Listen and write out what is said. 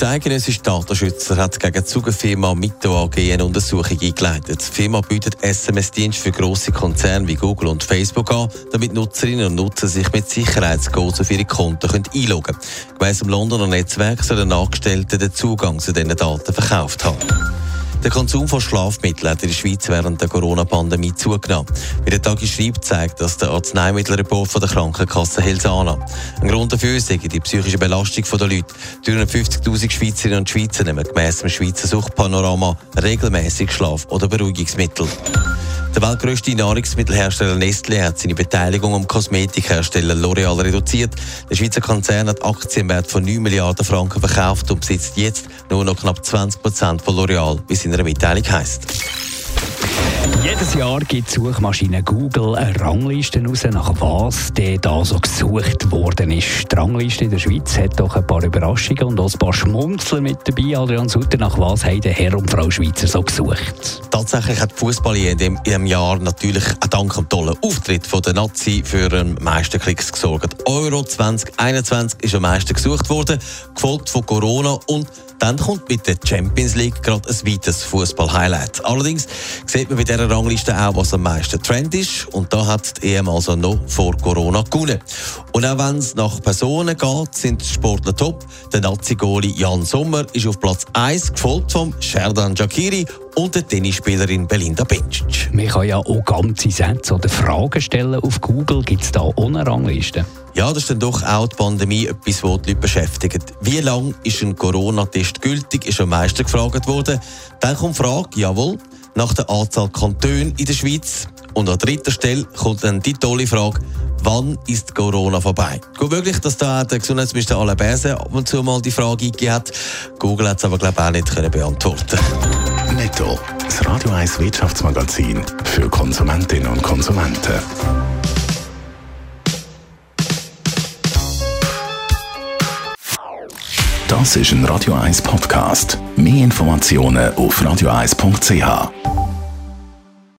Der eidgenössische Datenschützer hat gegen die Zugefirma Mito AG eine Untersuchung eingeleitet. Die Firma bietet SMS-Dienste für grosse Konzerne wie Google und Facebook an, damit Nutzerinnen und Nutzer sich mit Sicherheitscodes auf ihre Konten einloggen können. Gemäss dem Londoner Netzwerk sollen Angestellte den Zugang zu diesen Daten verkauft haben. Der Konsum von Schlafmitteln hat in der Schweiz während der Corona-Pandemie zugenommen. Wie der Tag schreibt, zeigt das der Arzneimittelreport von der Krankenkasse Helsana. Ein Grund dafür ist die psychische Belastung der Leute. 350.000 Schweizerinnen und Schweizer nehmen gemäss dem Schweizer Suchtpanorama regelmäßig Schlaf- oder Beruhigungsmittel. Der weltgrößte Nahrungsmittelhersteller Nestlé hat seine Beteiligung am Kosmetikhersteller L'Oreal reduziert. Der Schweizer Konzern hat Aktienwert von 9 Milliarden Franken verkauft und besitzt jetzt nur noch knapp 20 Prozent von L'Oreal, wie es in einer Mitteilung heisst. Jedes Jahr gibt die Suchmaschine Google eine Rangliste raus, nach was der da so gesucht worden ist. Die Rangliste in der Schweiz hat doch ein paar Überraschungen und auch ein paar Schmunzler mit dabei. Adrian Sutter, nach was haben der Herr und Frau Schweizer so gesucht? Tatsächlich hat Fußball in dem, in dem Jahr natürlich dank dem tollen Auftritt von der Nazi für den meisten Klicks gesorgt. Euro 2021 ist am meisten gesucht worden, gefolgt von Corona und dann kommt mit der Champions League gerade ein weiteres Fußball-Highlight. Allerdings sieht man bei dieser Rangliste auch, was am meisten Trend ist. Und da hat die EM also noch vor Corona gewonnen. Und auch wenn es nach Personen geht, sind die Sportler top. Der Nazi-Goli Jan Sommer ist auf Platz 1, gefolgt vom Sherdan Jakiri und der Tennisspielerin Belinda Bencic. Man kann ja auch ganze Sätze oder Fragen stellen auf Google. Gibt es da eine Rangliste? Ja, das ist dann doch auch die Pandemie etwas, was die Leute beschäftigt. Wie lange ist ein Corona-Test gültig, ist am meisten gefragt worden. Dann kommt die Frage, jawohl, nach der Anzahl Kantone in der Schweiz. Und an dritter Stelle kommt dann die tolle Frage, wann ist Corona vorbei? Gut möglich, dass da der Gesundheitsminister Alain Berset ab und zu mal die Frage eingegeben hat. Google hat es aber, glaube ich, auch nicht können beantworten Netto, das Radio 1 Wirtschaftsmagazin für Konsumentinnen und Konsumenten. Das ist ein Radio 1 Podcast. Mehr Informationen auf radio1.ch.